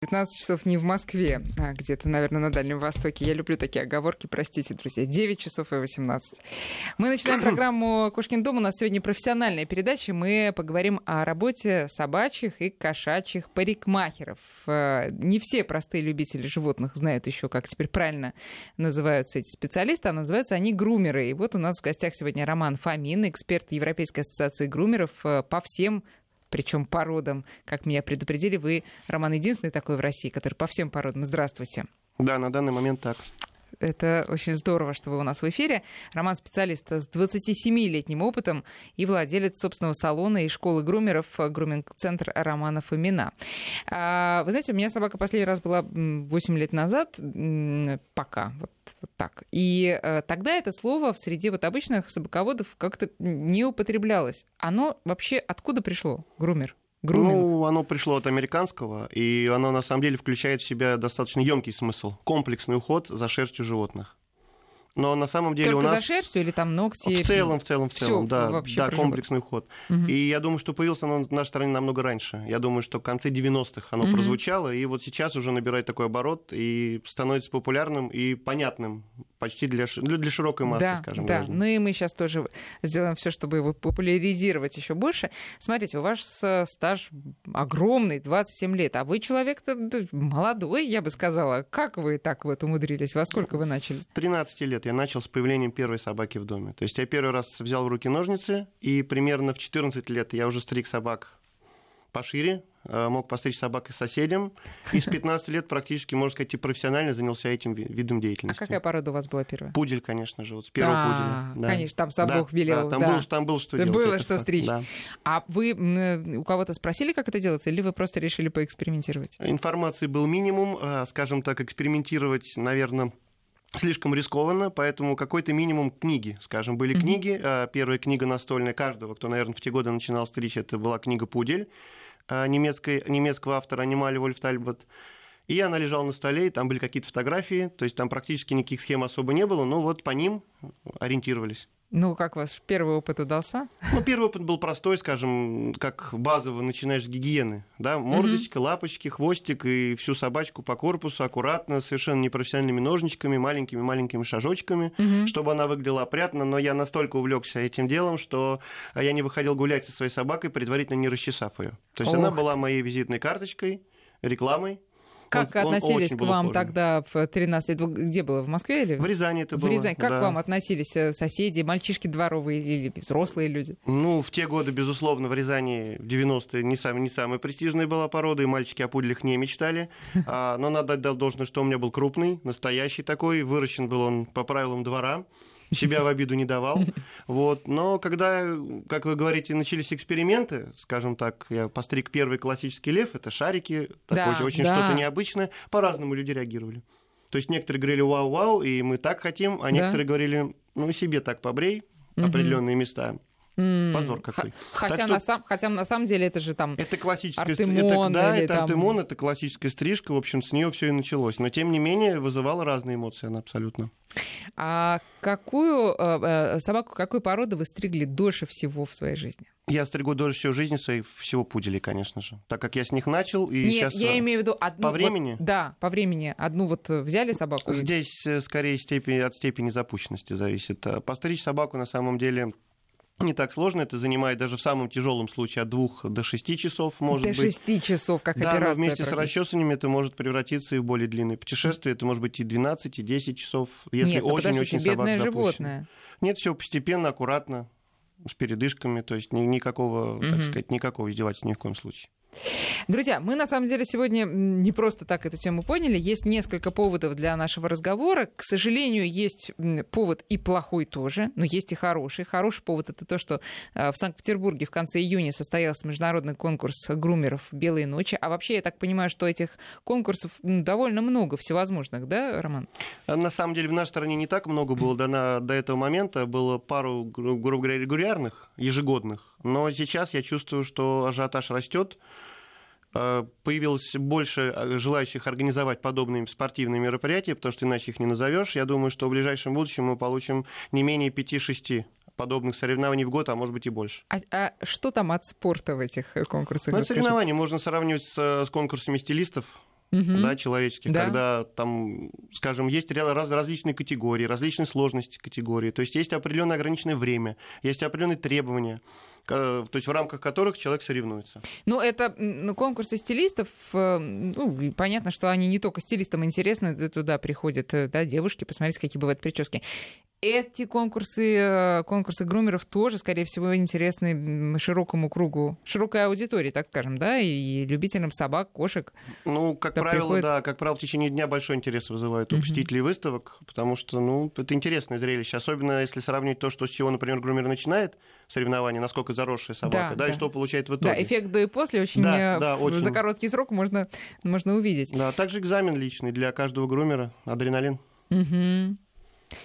15 часов не в Москве, а где-то, наверное, на Дальнем Востоке. Я люблю такие оговорки, простите, друзья. 9 часов и 18. Мы начинаем программу «Кошкин дом». У нас сегодня профессиональная передача. Мы поговорим о работе собачьих и кошачьих парикмахеров. Э, не все простые любители животных знают еще, как теперь правильно называются эти специалисты, а называются они грумеры. И вот у нас в гостях сегодня Роман Фомин, эксперт Европейской ассоциации грумеров э, по всем причем породам. Как меня предупредили, вы, Роман, единственный такой в России, который по всем породам. Здравствуйте. Да, на данный момент так. Это очень здорово, что вы у нас в эфире. Роман специалист с 27-летним опытом и владелец собственного салона и школы грумеров груминг-центр Романа Фомина. А, вы знаете, у меня собака последний раз была 8 лет назад, пока, вот, вот так. И э, тогда это слово в среде вот обычных собаководов как-то не употреблялось. Оно вообще откуда пришло, грумер? Груминг. Ну, оно пришло от американского, и оно на самом деле включает в себя достаточно емкий смысл. Комплексный уход за шерстью животных. Но на самом деле Только у нас... за шерстью или там ногти? В целом, в целом, в целом, Всё, да, да комплексный уход. Угу. И я думаю, что появился оно в нашей стране намного раньше. Я думаю, что в конце 90-х оно угу. прозвучало, и вот сейчас уже набирает такой оборот и становится популярным и понятным почти для, ну, для широкой массы, да, скажем. Да, граждан. ну и мы сейчас тоже сделаем все, чтобы его популяризировать еще больше. Смотрите, у вас э, стаж огромный, 27 лет, а вы человек-то молодой, я бы сказала. Как вы так вот умудрились? Во сколько вы начали? С 13 лет я начал с появлением первой собаки в доме. То есть я первый раз взял в руки ножницы, и примерно в 14 лет я уже стриг собак пошире, э, мог постричь собак и соседям. И с 15 лет практически, можно сказать, и профессионально занялся этим видом деятельности. А какая порода у вас была первая? Пудель, конечно же, вот с первого а, пуделя. Да. Конечно, там сам да, Бог велел. Да, там, да. Был, там было что делать. Было что стричь. Да. А вы у кого-то спросили, как это делается, или вы просто решили поэкспериментировать? Информации был минимум, э, скажем так, экспериментировать, наверное, слишком рискованно, поэтому какой-то минимум книги, скажем, были mm-hmm. книги. А, первая книга настольная каждого, кто, наверное, в те годы начинал стричь, это была книга «Пудель» а, немецкой, немецкого автора Анимали Вольф Тальбот. И она лежала на столе, и там были какие-то фотографии, то есть там практически никаких схем особо не было, но вот по ним ориентировались. Ну, как ваш первый опыт удался? Ну, первый опыт был простой, скажем, как базово начинаешь с гигиены. Да? Мордочка, угу. лапочки, хвостик и всю собачку по корпусу аккуратно, совершенно непрофессиональными ножничками, маленькими-маленькими шажочками, угу. чтобы она выглядела опрятно. Но я настолько увлекся этим делом, что я не выходил гулять со своей собакой, предварительно не расчесав ее. То есть Ох. она была моей визитной карточкой, рекламой. Как он, относились он к вам тогда в 13 лет? Где было? В Москве или? В Рязани это было. В Рязани. Как да. к вам относились э, соседи, мальчишки дворовые или взрослые люди? Ну, в те годы, безусловно, в Рязани в 90-е не, сам, не самая престижная была порода, и мальчики о пуделях не мечтали. А, но надо отдать должное, что у меня был крупный, настоящий такой. Выращен был он по правилам двора себя в обиду не давал. Вот. Но когда, как вы говорите, начались эксперименты, скажем так, я постриг первый классический лев, это шарики, такое да, очень да. что-то необычное, по-разному люди реагировали. То есть некоторые говорили «вау-вау», и мы так хотим, а да. некоторые говорили «ну себе так побрей», определенные места. Позор какой. Хотя, так что... на сам, хотя на самом деле это же там это классическая артемон, это, да, это там... артемон, это классическая стрижка, в общем, с нее все и началось. Но тем не менее вызывала разные эмоции она абсолютно. А какую э, э, собаку, какой породы вы стригли дольше всего в своей жизни? Я стригу дольше всего жизни своей всего пуделей, конечно же. Так как я с них начал, и Нет, сейчас... я имею в виду одну... По времени? Вот, да, по времени. Одну вот взяли собаку? Здесь скорее степень, от степени запущенности зависит. Постричь собаку на самом деле не так сложно, это занимает даже в самом тяжелом случае от двух до шести часов, может до быть. До шести часов, как да, операция. Да, вместе с расчесаниями это может превратиться и в более длинное путешествие. Это может быть и 12, и 10 часов, если очень-очень ну, собака запущена. животное. Нет, все постепенно, аккуратно, с передышками, то есть никакого, угу. так сказать, никакого издевательства ни в коем случае. Друзья, мы на самом деле сегодня не просто так эту тему поняли. Есть несколько поводов для нашего разговора. К сожалению, есть повод и плохой тоже, но есть и хороший. Хороший повод это то, что э, в Санкт-Петербурге в конце июня состоялся международный конкурс грумеров «Белые ночи». А вообще, я так понимаю, что этих конкурсов довольно много всевозможных, да, Роман? А на самом деле в нашей стране не так много было до, до этого момента. Было пару, грубо говоря, регулярных, ежегодных. Но сейчас я чувствую, что ажиотаж растет. Э, появилось больше э, желающих организовать подобные спортивные мероприятия, потому что иначе их не назовешь. Я думаю, что в ближайшем будущем мы получим не менее 5-6 подобных соревнований в год, а может быть и больше. А, а что там от спорта в этих конкурсах? Ну, соревнования можно сравнивать с, с конкурсами стилистов угу. да, человеческих, да. когда там, скажем, есть раз, различные категории, различные сложности категории, то есть есть определенное ограниченное время, есть определенные требования то есть в рамках которых человек соревнуется. Ну, это конкурсы стилистов, э, ну, понятно, что они не только стилистам интересны, туда приходят э, да, девушки, посмотреть, какие бывают прически эти конкурсы, э, конкурсы грумеров тоже, скорее всего, интересны широкому кругу, широкой аудитории, так скажем, да, и любителям собак, кошек. Ну, как правило, приходит... да, как правило, в течение дня большой интерес вызывают у uh-huh. посетителей выставок, потому что, ну, это интересное зрелище, особенно если сравнить то, что с чего, например, грумер начинает соревнование, насколько заросшая собака, да, да, да. и что получает в итоге. Да, эффект до и после очень, да, э, да, очень... за короткий срок можно, можно увидеть. Да, также экзамен личный для каждого грумера, адреналин. Угу.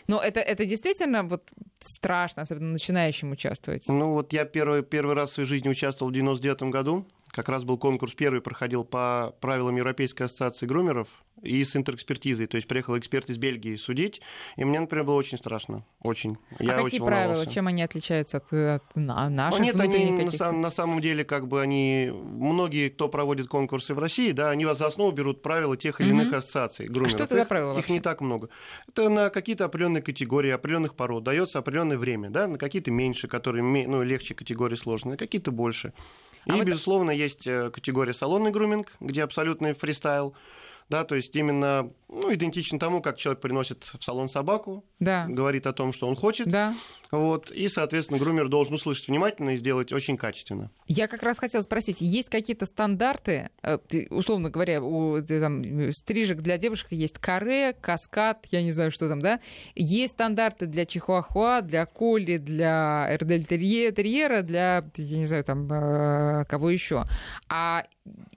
Но это, это действительно вот страшно, особенно начинающим участвовать. Ну вот я первый, первый раз в своей жизни участвовал в 99 году. Как раз был конкурс первый, проходил по правилам Европейской ассоциации грумеров и с интерэкспертизой. То есть приехал эксперт из Бельгии судить, и мне, например, было очень страшно. Очень. А Я какие очень правила? Волновался. Чем они отличаются от, от наших? Ну, нет, они на, на самом деле, как бы они... Многие, кто проводит конкурсы в России, да, они за основу берут правила тех или иных mm-hmm. ассоциаций грумеров. А что это за правила их, их не так много. Это на какие-то определенные категории, определенных пород дается определенное время, да, на какие-то меньше, которые ну, легче категории сложные, какие-то больше. А и, вот... безусловно, есть э, категория салонный груминг, где абсолютный фристайл. Да, то есть именно ну, идентично тому, как человек приносит в салон собаку, да. говорит о том, что он хочет, да. вот, и, соответственно, грумер должен услышать внимательно и сделать очень качественно. Я как раз хотела спросить, есть какие-то стандарты, э, условно говоря, у там, стрижек для девушек есть каре, каскад, я не знаю, что там, да, есть стандарты для чихуахуа, для коли, для эрдельтерьера, для, я не знаю, там, э, кого еще, а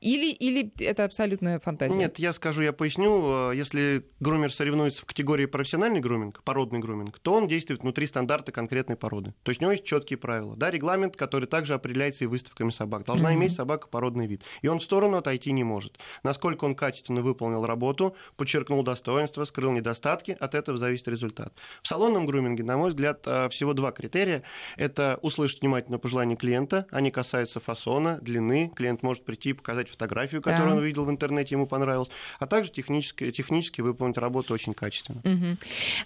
или, или это абсолютная фантазия? Нет, я скажу, я поясню. Э, если грумер соревнуется в категории профессиональный груминг, породный груминг, то он действует внутри стандарта конкретной породы. То есть у него есть четкие правила. Да, регламент, который также определяется и выставками собак. Должна mm-hmm. иметь собака породный вид. И он в сторону отойти не может. Насколько он качественно выполнил работу, подчеркнул достоинства, скрыл недостатки, от этого зависит результат. В салонном груминге, на мой взгляд, э, всего два критерия. Это услышать внимательно пожелания клиента. Они касаются фасона, длины. Клиент может прийти показать фотографию, которую да. он увидел в интернете, ему понравилось, а также технически, технически выполнить работу очень качественно. Угу.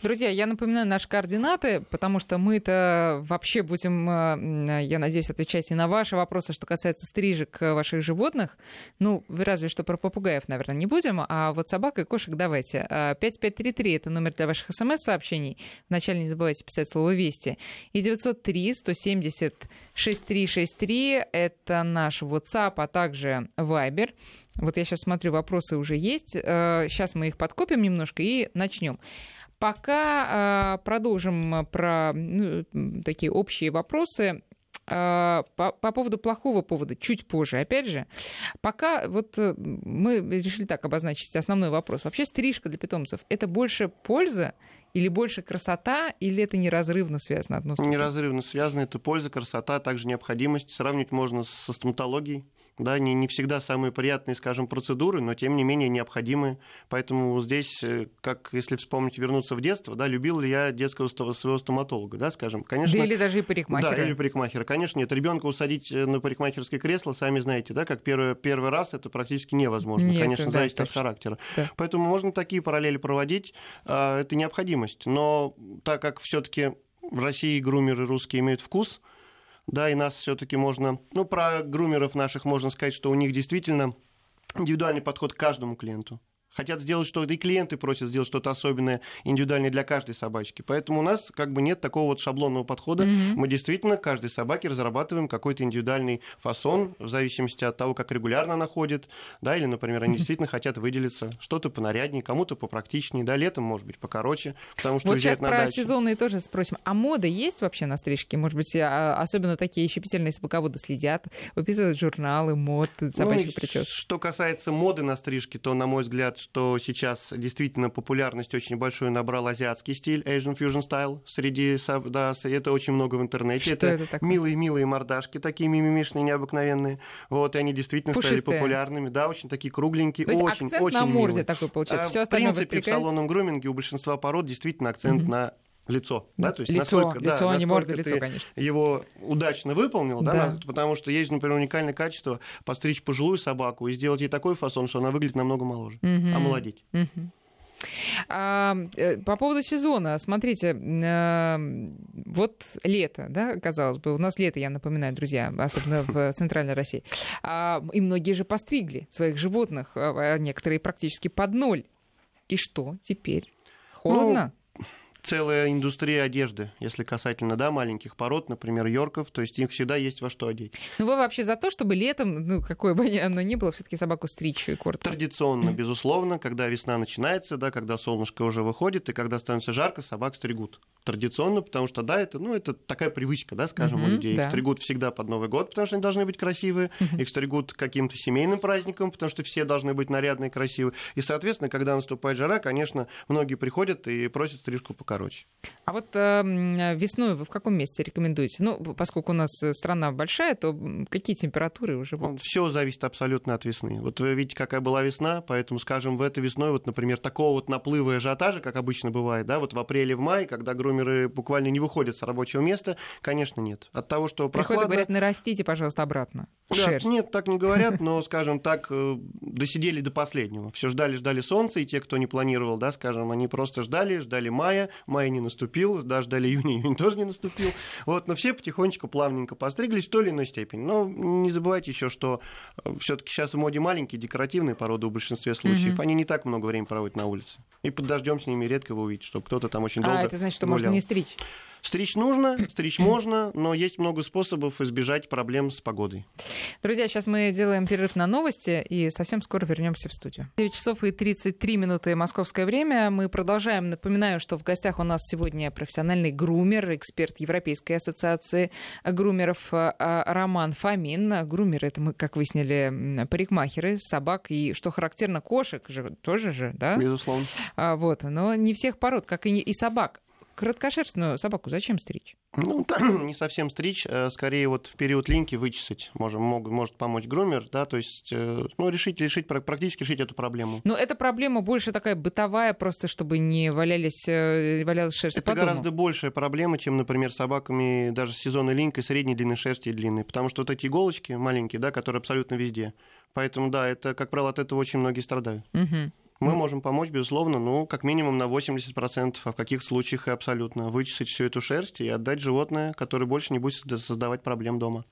Друзья, я напоминаю наши координаты, потому что мы-то вообще будем, э, я надеюсь, отвечать и на ваши вопросы, что касается стрижек ваших животных. Ну, разве что про попугаев, наверное, не будем, а вот собак и кошек давайте. 5533 — это номер для ваших смс-сообщений. Вначале не забывайте писать слово «Вести». И 903 170 6363 — это наш WhatsApp, а также Viber. Вот я сейчас смотрю, вопросы уже есть. Сейчас э, мы их подкопим немножко и начнем. Пока э, продолжим про ну, такие общие вопросы. Э, по, по поводу плохого повода чуть позже. Опять же, пока вот мы решили так обозначить основной вопрос. Вообще стрижка для питомцев – это больше польза или больше красота, или это неразрывно связано одно с другим? Неразрывно связано. Это польза, красота, а также необходимость. Сравнивать можно со стоматологией да, не, не всегда самые приятные, скажем, процедуры, но тем не менее необходимые. Поэтому здесь, э, как если вспомнить, вернуться в детство, да, любил ли я детского своего стоматолога, да, скажем, конечно. Да или даже и парикмахера. Да, или парикмахера. Конечно, нет, ребенка усадить э, на парикмахерское кресло, сами знаете, да, как первый, первый раз это практически невозможно. Нет, конечно, да, зависит точно. от характера. Да. Поэтому можно такие параллели проводить, а, это необходимость. Но так как все-таки в России грумеры русские имеют вкус, да, и нас все-таки можно, ну, про грумеров наших можно сказать, что у них действительно индивидуальный подход к каждому клиенту хотят сделать что-то, и клиенты просят сделать что-то особенное, индивидуальное для каждой собачки. Поэтому у нас как бы нет такого вот шаблонного подхода. Mm-hmm. Мы действительно каждой собаке разрабатываем какой-то индивидуальный фасон в зависимости от того, как регулярно она ходит, да, или, например, они действительно хотят выделиться, что-то понаряднее, кому-то попрактичнее, да, летом, может быть, покороче, потому что Вот сейчас про дачу. сезонные тоже спросим. А мода есть вообще на стрижке? Может быть, а, особенно такие щепетильные собаководы следят, выписывают журналы, мод, собачьих ну, причесок? Что касается моды на стрижке, то, на мой взгляд, что сейчас действительно популярность очень большую набрал азиатский стиль, Asian Fusion Style, среди, да, это очень много в интернете. Что это, это милые-милые мордашки, такие мимимишные, необыкновенные. Вот, и они действительно Пушистые. стали популярными. Да, очень такие кругленькие, То есть очень, акцент очень на морде милые. такой получается. А, в принципе, в салонном груминге у большинства пород действительно акцент угу. на лицо, да, то есть лицо, насколько, лицо, да, а не морда, лицо, конечно. его удачно выполнил, да, Да. потому что есть, например, уникальное качество постричь пожилую собаку и сделать ей такой фасон, что она выглядит намного моложе, Мгм. омолодить. Мгм. А, э, по поводу сезона, смотрите, э, вот лето, да, казалось бы, у нас лето, я напоминаю, друзья, особенно в Центральной России, А, и многие же постригли своих животных, а некоторые практически под ноль. И что теперь? Холодно? Целая индустрия одежды, если касательно, да, маленьких пород, например, йорков, то есть их всегда есть во что одеть. Ну, вы вообще за то, чтобы летом, ну, какое бы оно ни было, все таки собаку стричь и коротко? Традиционно, безусловно, когда весна начинается, да, когда солнышко уже выходит, и когда становится жарко, собак стригут. Традиционно, потому что, да, это, ну, это такая привычка, да, скажем, у Мгм, людей. да. Их стригут всегда под Новый год, потому что они должны быть красивые. Их стригут каким-то семейным праздникам, потому что все должны быть нарядные, красивые. И, соответственно, когда наступает жара, конечно, многие приходят и просят стрижку покороче. А вот э, весной вы в каком месте рекомендуете? Ну, поскольку у нас э, страна большая, то какие температуры уже? вот? Все зависит абсолютно от весны. Вот вы видите, какая была весна, поэтому, скажем, в этой весной, вот, например, такого вот наплыва и ажиотажа, как обычно бывает, да, вот в апреле, в мае, когда грумеры буквально не выходят с рабочего места, конечно, нет. От того, что Приходят прохладно... говорят, нарастите, пожалуйста, обратно Да, шерсть. Нет, так не говорят, но, скажем так, э, досидели до последнего. Все ждали, ждали солнца, и те, кто не планировал, да, скажем, они просто ждали, ждали мая, мая не наступил, да, ждали июня, июнь тоже не наступил. Вот, но все потихонечку, плавненько постриглись в той или иной степени. Но не забывайте еще, что все-таки сейчас в моде маленькие декоративные породы в большинстве случаев. Мгм. Они не так много времени проводят на улице. И под дождем с ними редко вы увидите, что кто-то там очень долго А, это значит, что можно гулял. не стричь. Стричь нужно, стричь можно, но есть много способов избежать проблем с погодой. Друзья, сейчас мы делаем перерыв на новости и совсем скоро вернемся в студию. 9 часов и 33 минуты московское время. Мы продолжаем. Напоминаю, что в гостях у нас сегодня профессиональный грумер, эксперт Европейской ассоциации грумеров а, Роман Фомин. Грумеры, это мы, как выяснили, парикмахеры, собак и, что характерно, кошек же тоже же, да? Безусловно. А, вот, но не всех пород, как и, не- и собак. Короткошерстную собаку зачем стричь? Ну, там не совсем стричь, а скорее вот в период линьки вычесать можем, мог- может помочь грумер, да, то есть, э, ну, решить, решить, пр- практически решить эту проблему. Но эта проблема больше такая бытовая, просто чтобы не валялись, э, валялась шерсть Это по дому. гораздо большая проблема, чем, например, с собаками даже с сезонной линькой средней длины шерсти и длины, потому что вот эти иголочки маленькие, да, которые абсолютно везде. Поэтому, да, это, как правило, от этого очень многие страдают. Мгм. Мы можем помочь, безусловно, ну, как минимум на 80%, а в каких случаях и абсолютно, вычесать всю эту шерсть и отдать животное, которое больше не будет созда- создавать проблем дома.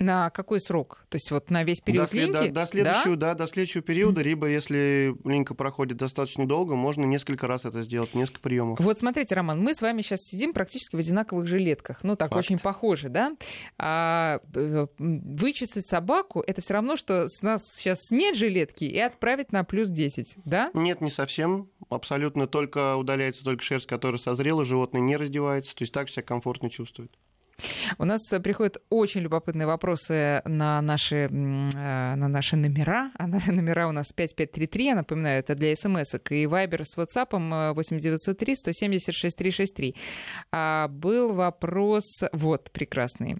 На какой срок? То есть вот на весь период до, линьки? до- до следующего, да? до следующего периода, либо если линька проходит достаточно долго, можно несколько раз это сделать, несколько приемов. Вот смотрите, Роман, мы с вами сейчас сидим практически в одинаковых жилетках. Ну, так, Факт. очень похожи, да? А э, вычесать собаку — это все равно, что с нас сейчас снять жилетки и отправить на плюс 10, да? Нет, не совсем. Абсолютно только удаляется только шерсть, которая созрела, животное не раздевается, то есть так себя комфортно чувствует. У нас приходят очень любопытные вопросы на наши, э, на наши номера. А номера у нас 5533, я напоминаю, это для смс и Вайбер с WhatsApp 8903 170 6363. А, был вопрос, вот, прекрасный.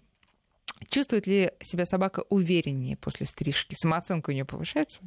Чувствует ли себя собака увереннее после стрижки? Самооценка у нее повышается?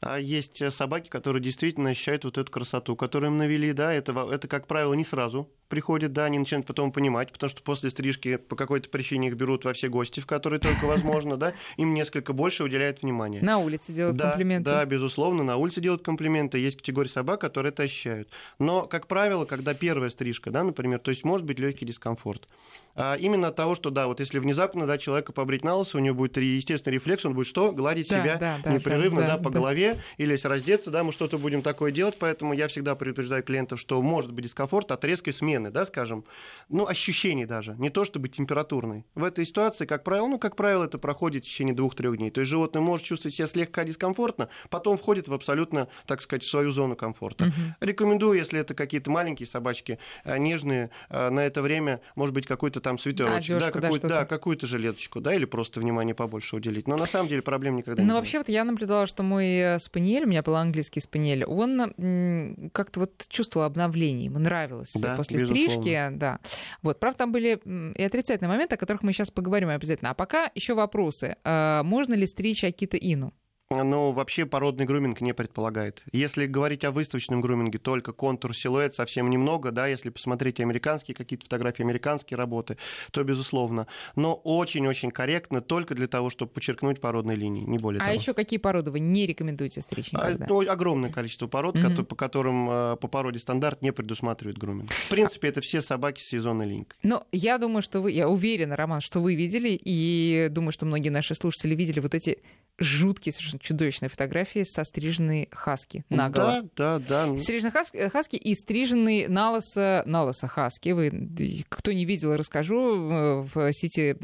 А есть э, собаки, которые действительно ощущают вот эту красоту, которую им навели, да, это, это, как правило, не сразу приходит, да, они начинают потом понимать, потому что после стрижки по какой-то причине их берут во все гости, в которые только возможно, да, им несколько больше уделяют внимания. На улице делают да, комплименты? Да, безусловно, на улице делают комплименты. Есть категория собак, которые это ощущают. Но, как правило, когда первая стрижка, да, например, то есть может быть легкий дискомфорт. А именно от того, что, да, вот если внезапно, да, человека побрить на лысо, у него будет естественный рефлекс, он будет что? Gладить Да, себя да, да, непрерывно, да, да, да, по да. голове, или если раздеться, да, мы что-то будем такое делать, поэтому я всегда предупреждаю клиентов, что может быть дискомфорт от резкой смены, да, скажем, ну, ощущений даже, не то чтобы температурный. В этой ситуации, как правило, ну, как правило, это проходит в течение двух-трех дней. То есть животное может чувствовать себя слегка дискомфортно, потом входит в абсолютно, так сказать, в свою зону комфорта. Мгм. Рекомендую, если это какие-то маленькие собачки, э, нежные, э, на это время, может быть, какой-то там свитерочек, да, да, какую-то, что-то. да, какую-то жилеточку, да, или просто внимание побольше уделить. Но на самом деле проблем никогда не Ну, будет. вообще, вот я наблюдала, что мой э, спаниель, у меня был английский спаниель, он как-то вот чувствовал обновление, ему нравилось Да, после безусловно. Стрижки, да. Вот, правда, там были и отрицательные моменты, о которых мы сейчас поговорим обязательно. А пока еще вопросы. А, Можно ли стричь Акита Ину? Но вообще породный груминг не предполагает. Если говорить о выставочном груминге, только контур, силуэт совсем немного, да, если посмотреть американские какие-то фотографии, американские работы, то безусловно. Но очень-очень корректно только для того, чтобы подчеркнуть породные линии, не более а того. А еще какие породы вы не рекомендуете стричь а, никогда? А, ну, огромное количество пород, mm-hmm. по которым э, по породе стандарт не предусматривает груминг. В принципе, это все собаки с сезонной линькой. Но я думаю, что вы, я уверена, Роман, что вы видели, и думаю, что многие наши слушатели видели вот эти жуткие, совершенно чудовищные фотографии со стриженной хаски наголо. Да, да, да. Стриженной хаски, э, хаски и стриженный налоса, налоса хаски. Вы, кто не видел, расскажу. В сети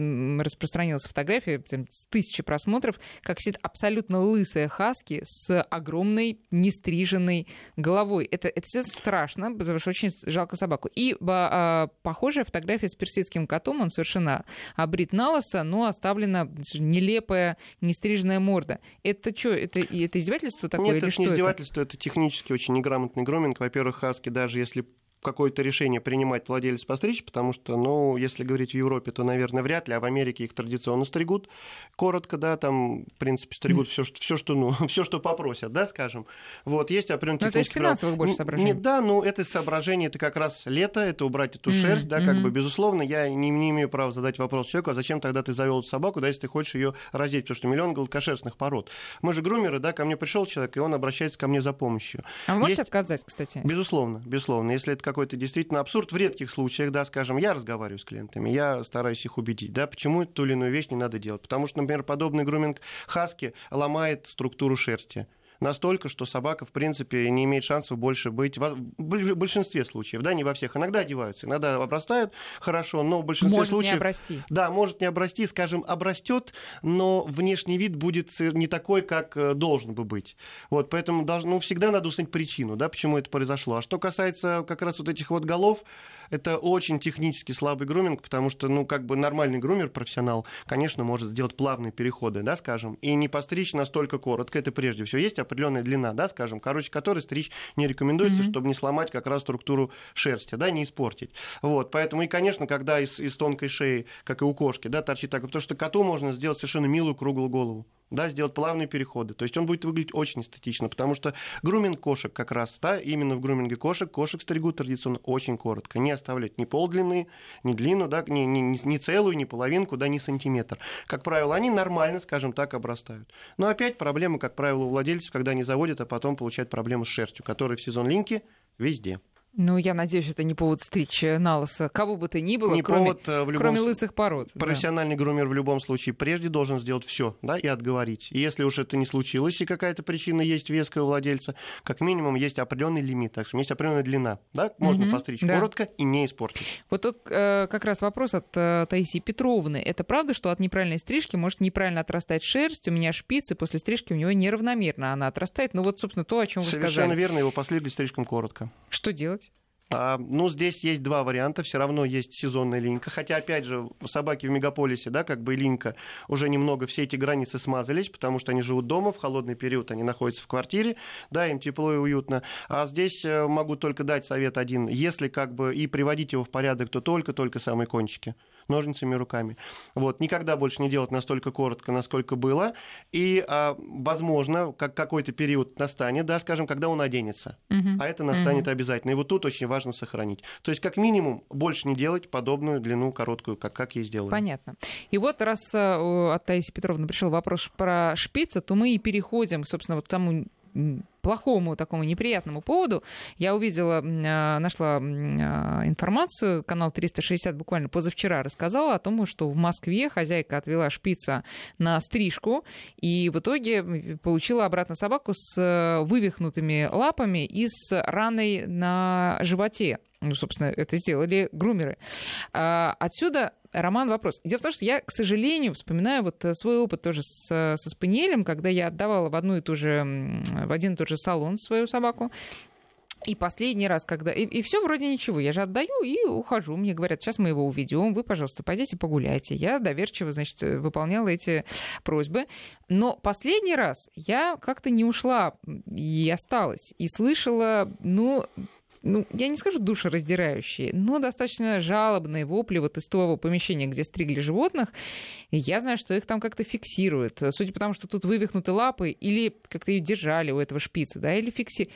распространилась фотография с тысячи просмотров, как сидит абсолютно лысая хаски с огромной нестриженной головой. Это, это страшно, потому что очень жалко собаку. И а, похожая фотография с персидским котом. Он совершенно обрит налоса, но оставлена нелепая, нестриженная морда. Это что, это, это издевательство такое Нет, это что не издевательство, это? это технически очень неграмотный громинг. Во-первых, хаски, даже если какое-то решение принимать владелец постричь, потому что, ну, если говорить в Европе, то, наверное, вряд ли, а в Америке их традиционно стригут коротко, да, там, в принципе, стригут все, что, все, что, ну, все, что попросят, да, скажем. Вот, есть определенные Ну, это из финансовых больше соображений. Нет, да, ну, это соображение, это как раз лето, это убрать эту mm-hmm. шерсть, да, как mm-hmm. бы, безусловно, я не, не имею права задать вопрос человеку, а зачем тогда ты завел эту собаку, да, если ты хочешь ее раздеть, потому что миллион гладкошерстных пород. Мы же грумеры, да, ко мне пришел человек, и он обращается ко мне за помощью. А вы можете есть... отказать, кстати? Безусловно, безусловно. Если это какой-то действительно абсурд в редких случаях, да, скажем, я разговариваю с клиентами, я стараюсь их убедить, да, почему ту или иную вещь не надо делать. Потому что, например, подобный груминг хаски ломает структуру шерсти настолько, что собака, в принципе, не имеет шансов больше быть в большинстве случаев, да, не во всех. Иногда одеваются, иногда обрастают хорошо, но в большинстве может случаев... не обрасти. Да, может не обрасти, скажем, обрастет, но внешний вид будет не такой, как э, должен бы быть. Вот, поэтому должно, ну, всегда надо узнать причину, да, почему это произошло. А что касается как раз вот этих вот голов, это очень технически слабый груминг, потому что, ну, как бы нормальный грумер, профессионал, конечно, может сделать плавные переходы, да, скажем, и не постричь настолько коротко, это прежде всего. Есть определенная длина, да, скажем, короче, которой стричь не рекомендуется, mm-hmm. чтобы не сломать как раз структуру шерсти, да, не испортить. Вот, поэтому и, конечно, когда из, из тонкой шеи, как и у кошки, да, торчит так, потому что коту можно сделать совершенно милую круглую голову да, сделать плавные переходы. То есть он будет выглядеть очень эстетично, потому что груминг кошек как раз, да, именно в груминге кошек, кошек стригут традиционно очень коротко. Не оставлять ни полдлины, ни длину, да, ни, ни, ни целую, ни половинку, да, ни сантиметр. Как правило, они нормально, скажем так, обрастают. Но опять проблема, как правило, у владельцев, когда они заводят, а потом получают проблемы с шерстью, которые в сезон линьки везде. Ну, я надеюсь, это не повод стричь на лысо кого бы то ни было, не кроме, повод, э, в любом кроме лысых пород. Профессиональный да. грумер в любом случае прежде должен сделать все, да, и отговорить. И если уж это не случилось, и какая-то причина есть веская у владельца, как минимум есть определенный лимит, так что есть определенная длина, да, можно mm-hmm, постричь да. коротко и не испортить. Вот тут э, как раз вопрос от э, Таисии Петровны. Это правда, что от неправильной стрижки может неправильно отрастать шерсть? У меня шпицы, после стрижки у него неравномерно она отрастает. Ну вот, собственно, то, о чем вы сказали. Совершенно верно, его последовали слишком коротко. Что делать? А, ну, здесь есть два варианта. Все равно есть сезонная линька. Хотя, опять же, собаки в мегаполисе, да, как бы линька, уже немного все эти границы смазались, потому что они живут дома, в холодный период они находятся в квартире, да, им тепло и уютно. А здесь э, могу только дать совет один. Если как бы и приводить его в порядок, то только-только самые кончики ножницами руками. Вот. Никогда больше не делать настолько коротко, насколько было. И, а, возможно, как какой-то период настанет, да, скажем, когда он оденется. Угу. А это настанет угу. обязательно. И вот тут очень важно сохранить. То есть, как минимум, больше не делать подобную длину короткую, как, как ей сделали. Понятно. И вот раз э, от Таисии Петровны пришел вопрос про шпица, то мы и переходим, собственно, вот к тому плохому такому неприятному поводу я увидела, а, нашла а, информацию, канал 360 буквально позавчера рассказала о том, что в Москве хозяйка отвела шпица на стрижку и в итоге получила обратно собаку с э, вывихнутыми лапами и с раной на животе. Ну, собственно, это сделали грумеры. А, отсюда Роман, вопрос. Дело в том, что я, к сожалению, вспоминаю вот э, свой опыт тоже с, со спаниелем, когда я отдавала в одну и ту же, в один и тот же салон свою собаку. И последний раз, когда... И, и все вроде ничего. Я же отдаю и ухожу. Мне говорят, сейчас мы его уведем. Вы, пожалуйста, пойдите погуляйте. Я доверчиво, значит, выполняла эти просьбы. Но последний раз я как-то не ушла и осталась. И слышала, ну, ну, я не скажу душераздирающие, но достаточно жалобные вопли вот из того помещения, где стригли животных. И я знаю, что их там как-то фиксируют. Судя по тому, что тут вывихнуты лапы, или как-то ее держали у этого шпица, да, или фикси.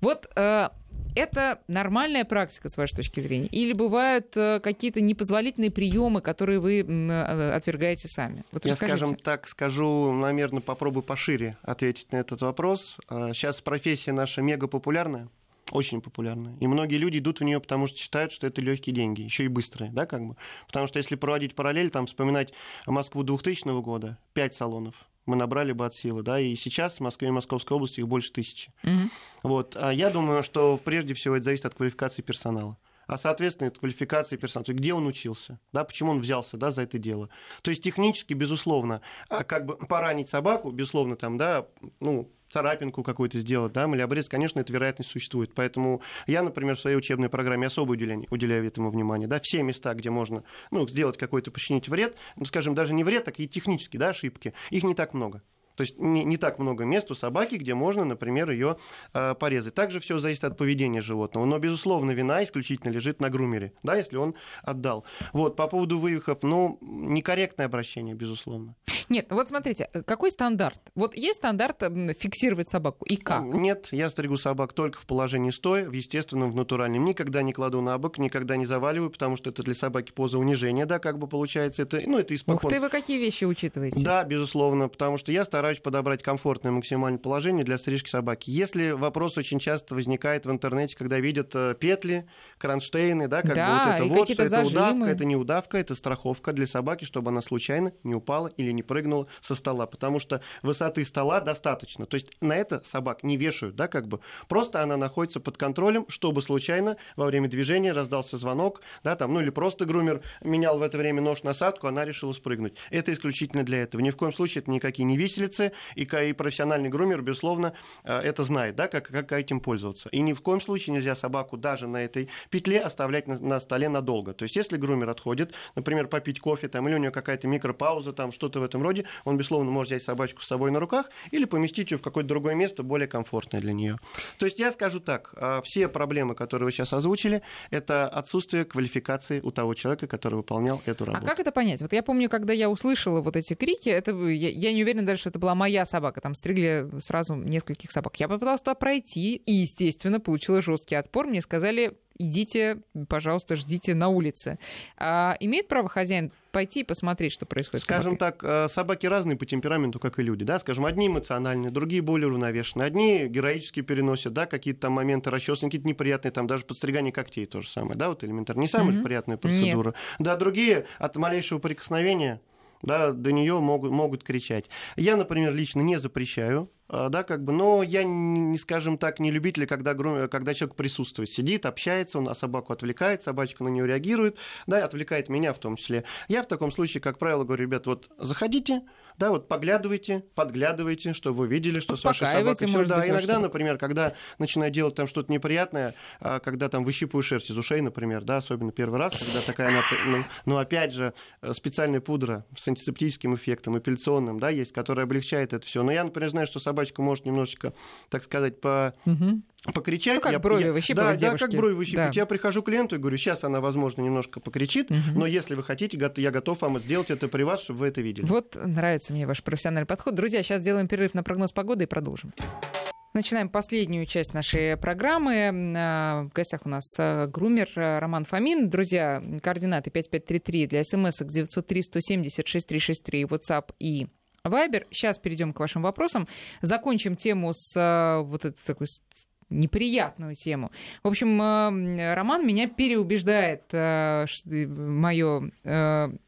Вот э, это нормальная практика, с вашей точки зрения? Или бывают э, какие-то непозволительные приемы, которые вы э, отвергаете сами? Вот Я, скажем так, скажу, наверное, попробую пошире ответить на этот вопрос. Сейчас профессия наша мега популярная очень популярная. И многие люди идут в нее, потому что считают, что это легкие деньги, еще и быстрые, да, как бы. Потому что если проводить параллель, там вспоминать Москву 2000 года, 5 салонов, мы набрали бы от силы, да, и сейчас в Москве и Московской области их больше тысячи. Угу. Вот, а я думаю, что прежде всего это зависит от квалификации персонала а, соответственно, от квалификации персонала. Где он учился, да, почему он взялся да, за это дело. То есть, технически, безусловно, а как бы поранить собаку, безусловно, там, да, ну, царапинку какую-то сделать, да, или обрез, конечно, эта вероятность существует. Поэтому я, например, в своей учебной программе особо уделяю, уделяю этому внимание. Да, все места, где можно ну, сделать какой-то, причинить вред, ну, скажем, даже не вред, так и технические да, ошибки, их не так много. То есть не, не так много мест у собаки, где можно, например, ее э, порезать. Также все зависит от поведения животного. Но, безусловно, вина исключительно лежит на грумере, да, если он отдал. Вот, по поводу вывихов, ну, некорректное обращение, безусловно. Нет, вот смотрите, э, какой стандарт? Вот есть стандарт фиксировать собаку, и как? Нет, я стригу собак только в положении стоя, в естественном, в натуральном. Никогда не кладу на бок, никогда не заваливаю, потому что это для собаки поза унижения, да, как бы получается. Это, ну, это испокон. Ух ты, вы какие вещи учитываете? Да, безусловно, потому что я стараюсь подобрать комфортное максимальное положение для стрижки собаки. Если вопрос очень часто возникает в интернете, когда видят э, петли, кронштейны, да, как да, бы вот это вот, что это удавка, это не удавка, это страховка для собаки, чтобы она случайно не упала или не прыгнула со стола, потому что высоты стола достаточно. То есть на это собак не вешают, да, как бы. Просто она находится под контролем, чтобы случайно во время движения раздался звонок, да, там, ну или просто грумер менял в это время нож-насадку, она решила спрыгнуть. Это исключительно для этого. Ни в коем случае это никакие не виселицы, и, и профессиональный грумер, безусловно, э, это знает, да, как, как этим пользоваться. И ни в коем случае нельзя собаку даже на этой петле оставлять на, на столе надолго. То есть, если грумер отходит, например, попить кофе, там, или у него какая-то микропауза, там, что-то в этом роде, он, безусловно, может взять собачку с собой на руках или поместить ее в какое-то другое место, более комфортное для нее. То есть, я скажу так, э, все проблемы, которые вы сейчас озвучили, это отсутствие квалификации у того человека, который выполнял эту работу. А как это понять? Вот я помню, когда я услышала вот эти крики, это я, я не уверена даже, что это была моя собака, там стригли сразу нескольких собак. Я попыталась туда пройти, и, естественно, получила жесткий отпор. Мне сказали, идите, пожалуйста, ждите на улице. А имеет право хозяин пойти и посмотреть, что происходит Скажем так, э, собаки разные по темпераменту, как и люди. Да? Скажем, одни эмоциональные, другие более уравновешенные. Одни героически переносят да, какие-то там моменты расчесывания, какие-то неприятные, там даже подстригание когтей то же самое. Да, вот элементарно. Не самая mm-hmm. же приятная процедура. Нет. Да, другие от малейшего прикосновения да, до нее могут, могут кричать. Я, например, лично не запрещаю а, да, как бы, но я, не, скажем так, не любитель, когда, когда человек присутствует, сидит, общается, он на собаку отвлекает, собачка на нее реагирует, да, отвлекает меня в том числе. Я в таком случае, как правило, говорю, ребят, вот заходите, да, вот поглядывайте, подглядывайте, чтобы вы видели, что с вашей собакой все. Да, иногда, например, когда начинает делать там что-то неприятное, а, когда там выщипываю шерсть из ушей, например, да, особенно первый раз, когда такая она, ну, ну опять же, специальная пудра с антисептическим эффектом, апелляционным, да, есть, которая облегчает это все. Но я, например, знаю, что собачка может немножечко, так сказать, по... Угу покричать. Ну, как я, брови я, выщипывать Да, да, как брови выщипывать. Да. Я прихожу к клиенту и говорю, сейчас она, возможно, немножко покричит, угу. но если вы хотите, я готов вам сделать это при вас, чтобы вы это видели. Вот нравится мне ваш профессиональный подход. Друзья, сейчас сделаем перерыв на прогноз погоды и продолжим. Начинаем последнюю часть нашей программы. В гостях у нас э, грумер э, Роман Фомин. Друзья, координаты 5533 для смс 903 170 6363 WhatsApp и Вайбер. Сейчас перейдем к вашим вопросам. Закончим тему с вот этой такой неприятную тему. В общем, э, Роман меня переубеждает, э, мое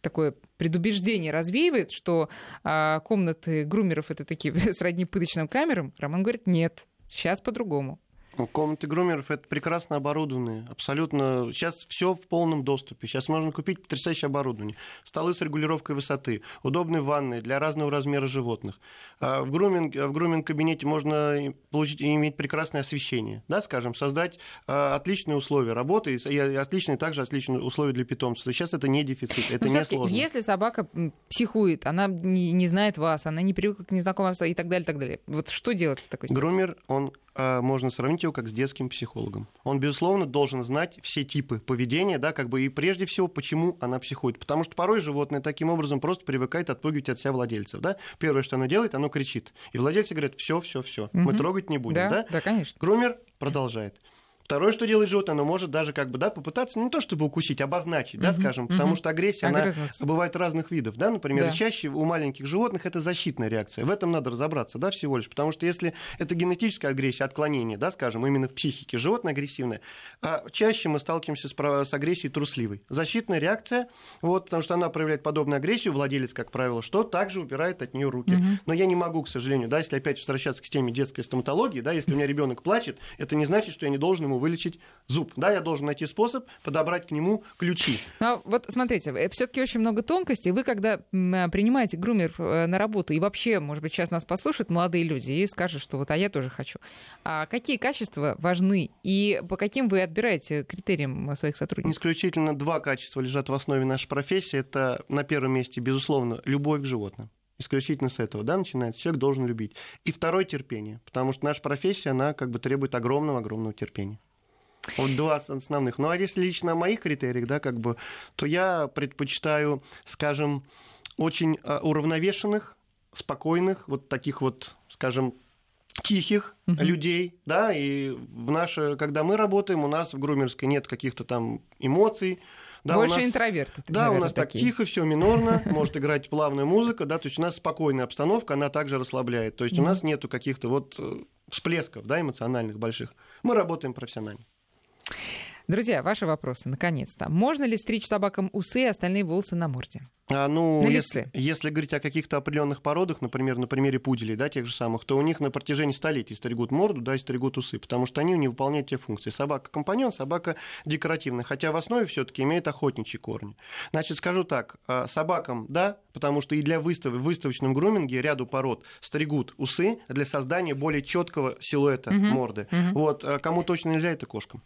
такое предубеждение развеивает, что комнаты грумеров это такие сродни пыточным камерам. Роман говорит, нет, сейчас по-другому. Ну, комнаты грумеров это прекрасно оборудованные, абсолютно. Сейчас все в полном доступе. Сейчас можно купить потрясающее оборудование. Столы с регулировкой высоты, удобные ванны для разного размера животных. А в груминг, в груминг кабинете можно получить и иметь прекрасное освещение, да, скажем, создать а, отличные условия работы и отличные также отличные условия для питомца. Сейчас это не дефицит, это Но не сложно. Если собака психует, она не, не знает вас, она не привыкла к незнакомым и так далее, так далее. Вот что делать в такой ситуации? Грумер, он можно сравнить его как с детским психологом. Он, безусловно, должен знать все типы поведения, да, как бы и прежде всего, почему она психует. Потому что порой животное таким образом просто привыкает отпугивать от себя владельцев. Да? Первое, что оно делает, оно кричит. И владельцы говорят, все, все, все, мы трогать не будем. Да, да? да, конечно. Грумер продолжает. Второе, что делает животное, оно может даже как бы, да, попытаться ну, не то чтобы укусить, обозначить, да, Мгм, скажем, мгм. потому что агрессия, она бывает разных видов, да, например, Да. чаще у маленьких животных это защитная реакция. В этом надо разобраться, да, всего лишь, потому что если это генетическая агрессия, отклонение, да, скажем, именно в психике, животное агрессивное, а чаще мы сталкиваемся с, с агрессией трусливой. Защитная реакция, вот, потому что она проявляет подобную агрессию, владелец, как правило, что также убирает от нее руки. Мгм. Но я не могу, к сожалению, да, если опять возвращаться к теме детской стоматологии, да, если у меня ребенок плачет, это не значит, что я не должен ему вылечить зуб. Да, я должен найти способ подобрать к нему ключи. Ну, вот смотрите, все-таки очень много тонкостей. Вы, когда а, принимаете грумер э, на работу, и вообще, может быть, сейчас нас послушают молодые люди и скажут, что вот, а я тоже хочу. А какие качества важны и по каким вы отбираете критериям э, своих сотрудников? Исключительно два качества лежат в основе нашей профессии. Это на первом месте, безусловно, любовь к животным. Исключительно с этого, да, начинается. Человек должен любить. И второе терпение, потому что наша профессия, она как бы требует огромного-огромного терпения. Вот два основных. Ну а если лично о моих критериях, да, как бы, то я предпочитаю, скажем, очень а, уравновешенных, спокойных, вот таких вот, скажем, тихих Мгм. людей, да, и в наше, когда мы работаем, у нас в грумерской нет каких-то там эмоций, да, у Больше нас- интроверты. да, у наверное, нас так такие. тихо, все минорно, может играть плавная музыка, да, то есть у нас спокойная обстановка, она также расслабляет. То есть у нас нету каких-то вот э, всплесков, да, эмоциональных больших. Мы работаем профессионально. Друзья, ваши вопросы, наконец-то. Можно ли стричь собакам усы и остальные волосы на морде? А, ну, На если, если говорить о каких-то определенных породах, например, на примере пуделей, да, тех же самых, то у них на протяжении столетий стригут морду, да, и стригут усы, потому что они не выполняют те функции. Собака компаньон, собака декоративная, хотя в основе все-таки имеет охотничьи корни. Значит, скажу так, а, собакам, да, потому что и для выставы, в выставочном груминге ряду пород стригут усы для создания более четкого силуэта Мгм. морды. Мгм. Вот, а кому точно нельзя, это кошкам.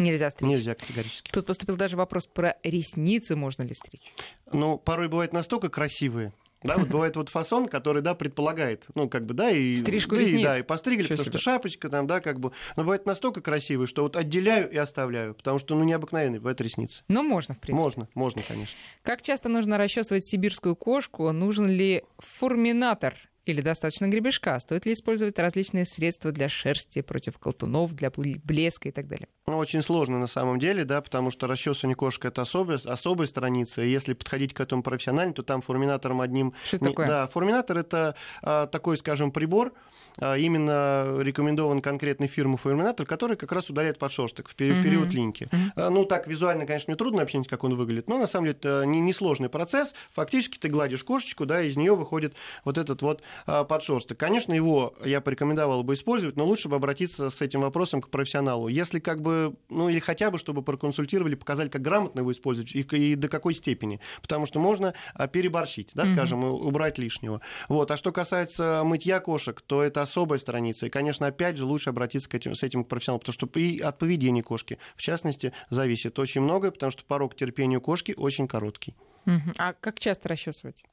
Нельзя стричь. Нельзя категорически. Тут поступил даже вопрос про ресницы, можно ли стричь. Ну, порой бывают настолько красивые. Да, вот бывает вот фасон, который, да, предполагает, ну, как бы, да, и... Стрижку да, и, ресниц. да, и постригли, Ничего потому себе. что шапочка там, да, как бы... Но бывает настолько красивые, что вот отделяю и оставляю, потому что, ну, необыкновенные бывают ресницы. Но можно, в принципе. Можно, можно, конечно. Как часто нужно расчесывать сибирскую кошку? Нужен ли фурминатор? Или достаточно гребешка? Стоит ли использовать различные средства для шерсти, против колтунов, для бл- блеска и так далее? Ну, очень сложно на самом деле, да, потому что расчесывание кошек это особая, особая страница. И если подходить к этому профессионально, то там фурминатором одним... Что это не- такое? Да, фурминатор это а, такой, скажем, прибор, а, именно рекомендован конкретной фирмой фурминатор, который как раз удаляет подшерсток в, пери- в Мгм. период линьки. Мгм. А, Ну, так визуально, конечно, мне трудно объяснить, как он выглядит, но на самом деле это не- несложный процесс. Фактически ты гладишь кошечку, да, из нее выходит вот этот вот а, подшерсток. Конечно, его я порекомендовал бы использовать, но лучше бы обратиться с этим вопросом к профессионалу. Если как бы, ну или хотя бы, чтобы проконсультировали, показали, как грамотно его использовать и, и до какой степени. Потому что можно а, переборщить, да, скажем, и убрать лишнего. Вот. А что касается мытья кошек, то это особая страница. И, конечно, опять же, лучше обратиться к этим, с этим к профессионалу, потому что и от поведения кошки, в частности, зависит очень многое, потому что порог терпения у кошки очень короткий. Мгм. А как часто расчесывать?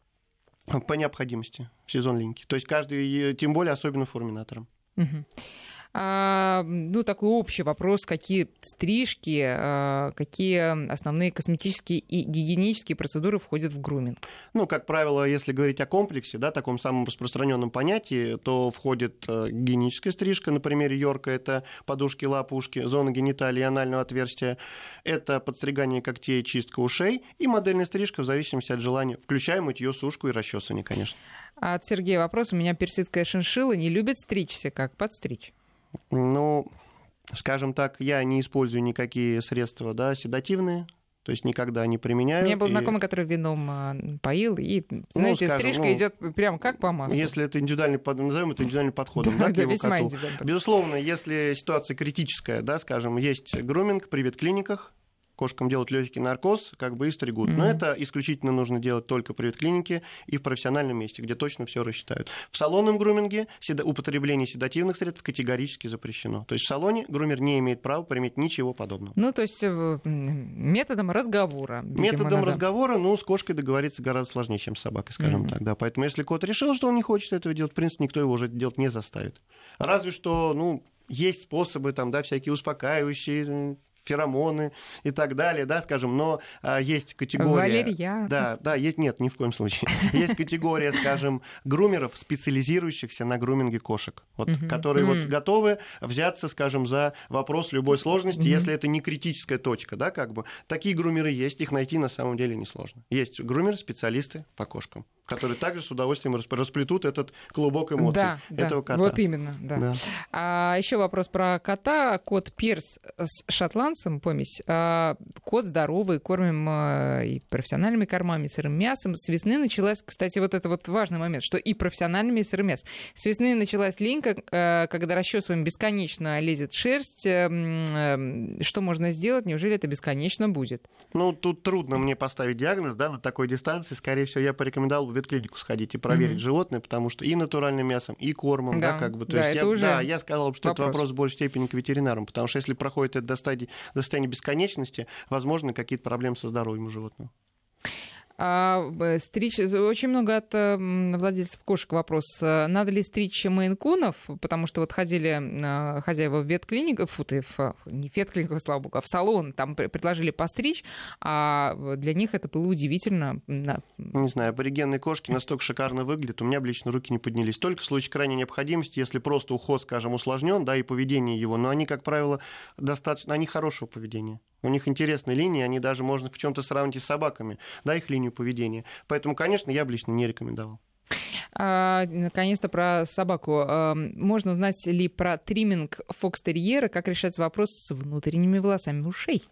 По необходимости сезон линьки. То есть каждый, тем более особенно фурминатором. Мгм. А, ну, такой общий вопрос, какие стрижки, а, какие основные косметические и гигиенические процедуры входят в груминг? Ну, как правило, если говорить о комплексе, да, таком самом распространенном понятии, то входит э, гигиеническая стрижка, на примере Йорка, это подушки, лапушки, зона гениталии анального отверстия, это подстригание когтей, чистка ушей и модельная стрижка в зависимости от желания, включая мытье, сушку и расчесывание, конечно. А От Сергея вопрос. У меня персидская шиншилла не любит стричься. Как подстричь? Ну, скажем так, я не использую никакие средства, да, седативные, то есть никогда не У применяю. меня был и знакомый, который вином а, поил, и, знаете, скажем, стрижка ну, идет прям как по маслу. Если это индивидуальный, под- назовем это индивидуальным подходом, да, Да, к его коту. Безусловно, если ситуация критическая, да, скажем, есть груминг при ветклиниках, кошкам делают легкий наркоз, как бы и стригут. Но Мгм. это исключительно нужно делать только при ветклинике и в профессиональном месте, где точно все рассчитают. В салонном груминге употребление седативных средств категорически запрещено. То есть в салоне грумер не имеет права применять ничего подобного. Ну, то есть э, методом разговора. видимо, Методом надо. разговора, ну, с кошкой договориться гораздо сложнее, чем с собакой, скажем Мгм. так. Да. Поэтому если кот решил, что он не хочет этого делать, в принципе, никто его уже делать не заставит. Разве что, ну, есть способы, там, да, всякие успокаивающие, феромоны и так далее, да, скажем, но а, есть категория... Валерья. Да, да, есть, нет, ни в коем случае. Есть категория, скажем, грумеров, специализирующихся на груминге кошек, вот, угу. которые угу. вот готовы взяться, скажем, за вопрос любой сложности, угу. если это не критическая точка, да, как бы. Такие грумеры есть, их найти на самом деле несложно. Есть грумеры, специалисты по кошкам которые также с удовольствием расплетут этот клубок эмоций да, этого да, кота. Вот именно, да. да. А, еще вопрос про кота. Кот Пирс с шотландцем, помесь. А, кот здоровый, кормим а, и профессиональными кормами, сырым мясом. С весны началась, кстати, вот это вот важный момент, что и профессиональными, и сырым мясом. С весны началась линька, а, когда расчесываем бесконечно лезет шерсть. А, а, что можно сделать? Неужели это бесконечно будет? Ну, тут трудно мне поставить диагноз, да, на такой дистанции. Скорее всего, я порекомендовал ветклинику сходить и проверить mm-hmm. животное, потому что и натуральным мясом, и кормом, да, да как бы. То да, есть я, уже да, я сказал, что вопрос. это вопрос в большей степени к ветеринарам, потому что если проходит это до стадии, до состояния бесконечности, возможно, какие-то проблемы со здоровьем у животного. А, стричь, очень много от владельцев кошек вопрос. Надо ли стричь мейнкунов? Потому что вот ходили а, хозяева в ветклинику, фу, ты, в, не в ветклинику, слава богу, а в салон, там предложили постричь, а для них это было удивительно. Не знаю, аборигенные кошки настолько шикарно выглядят, у меня бы лично руки не поднялись. Только в случае крайней необходимости, если просто уход, скажем, усложнен, да, и поведение его, но они, как правило, достаточно, они хорошего поведения. У них интересные линии, они даже можно в чем-то сравнить с собаками, да, их линию поведения. Поэтому, конечно, я бы лично не рекомендовал. А, наконец-то про собаку. А, можно узнать ли про тримминг фокстерьера, как решается вопрос с внутренними волосами ушей?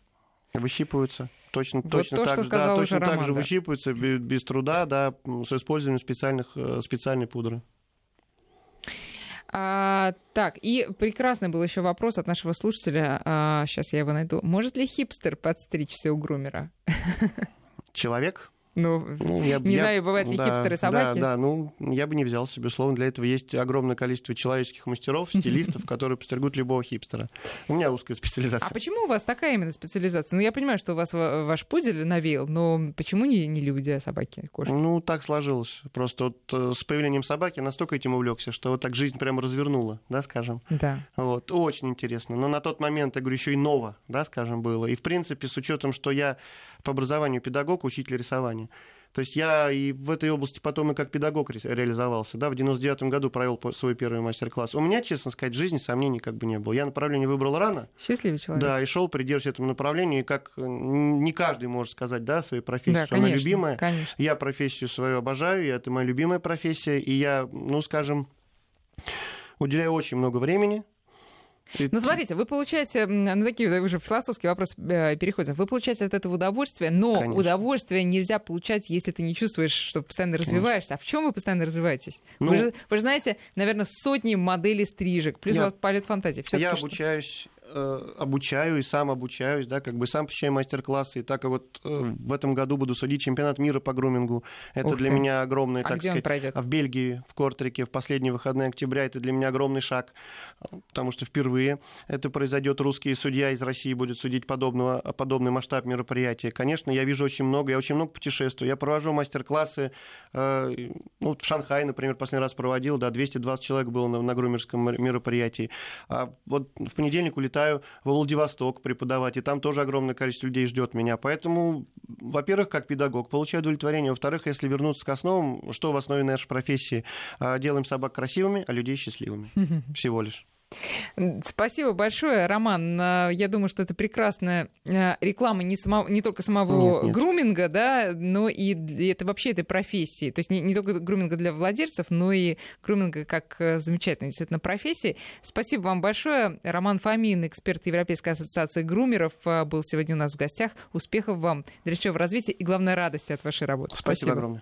Выщипываются. Точно, вот точно то, так, же, да, точно так же да. выщипываются без, без труда, да, с использованием специальных, э, специальной пудры. А, так, и прекрасный был еще вопрос от нашего слушателя. А, сейчас я его найду. Может ли хипстер подстричься у грумера? Человек? Ну, ну я, не я, знаю, бывают ли да, хипстеры собаки. Да, да, ну, я бы не взялся, безусловно. Для этого есть огромное количество человеческих мастеров, стилистов, которые постригут любого хипстера. У меня узкая специализация. А почему у вас такая именно специализация? Ну, я понимаю, что у вас ваш пудель навеял, но почему не, не люди, а собаки, кошки? Ну, так сложилось. Просто вот э, с появлением собаки настолько этим увлекся, что вот так жизнь прямо развернула, да, скажем. Да. Вот, очень интересно. Но на тот момент, я говорю, еще и ново, да, скажем, было. И, в принципе, с учетом, что я по образованию педагог, учитель рисования, то есть я и в этой области потом и как педагог реализовался. Да, в 99 году провел свой первый мастер-класс. У меня, честно сказать, в жизни сомнений как бы не было. Я направление выбрал рано. Счастливый человек. Да, и шел, придерживаясь этому направлению. И как не каждый может сказать, да, своей профессии, да, конечно, она любимая. Конечно. Я профессию свою обожаю, это моя любимая профессия. И я, ну, скажем, уделяю очень много времени ну, смотрите, вы получаете, на такие уже философские вопросы э, переходим, вы получаете от этого удовольствие, но Конечно. удовольствие нельзя получать, если ты не чувствуешь, что постоянно развиваешься. А в чем вы постоянно развиваетесь? Ну, вы, же, вы же знаете, наверное, сотни моделей стрижек, плюс я, у вас фантазии. Я обучаюсь Э, обучаю и сам обучаюсь, да, как бы сам посещаю мастер-классы, и так как вот э, в этом году буду судить чемпионат мира по грумингу, это Ух для ты. меня огромный, а так где сказать, он пройдет? А в Бельгии, в Кортрике, в последние выходные октября, это для меня огромный шаг, потому что впервые это произойдет, русский судья из России будет судить подобного, подобный масштаб мероприятия. Конечно, я вижу очень много, я очень много путешествую, я провожу мастер-классы, э, ну, в Шанхае, например, последний раз проводил, да, 220 человек было на, на грумерском мероприятии. А вот в понедельник улетаю улетаю во Владивосток преподавать, и там тоже огромное количество людей ждет меня. Поэтому, во-первых, как педагог, получаю удовлетворение. Во-вторых, если вернуться к основам, что в основе нашей профессии? А, делаем собак красивыми, а людей счастливыми. Всего лишь. Спасибо большое, Роман. А, я думаю, что это прекрасная а, реклама не, само, не только самого нет, нет. груминга, да, но и это вообще этой профессии. То есть не, не только груминга для владельцев, но и груминга как э, замечательной действительно профессии. Спасибо вам большое. Роман Фомин, эксперт Европейской ассоциации грумеров, был сегодня у нас в гостях. Успехов вам, дальнейшего развития и, главное, радости от вашей работы. Спасибо, Спасибо. огромное.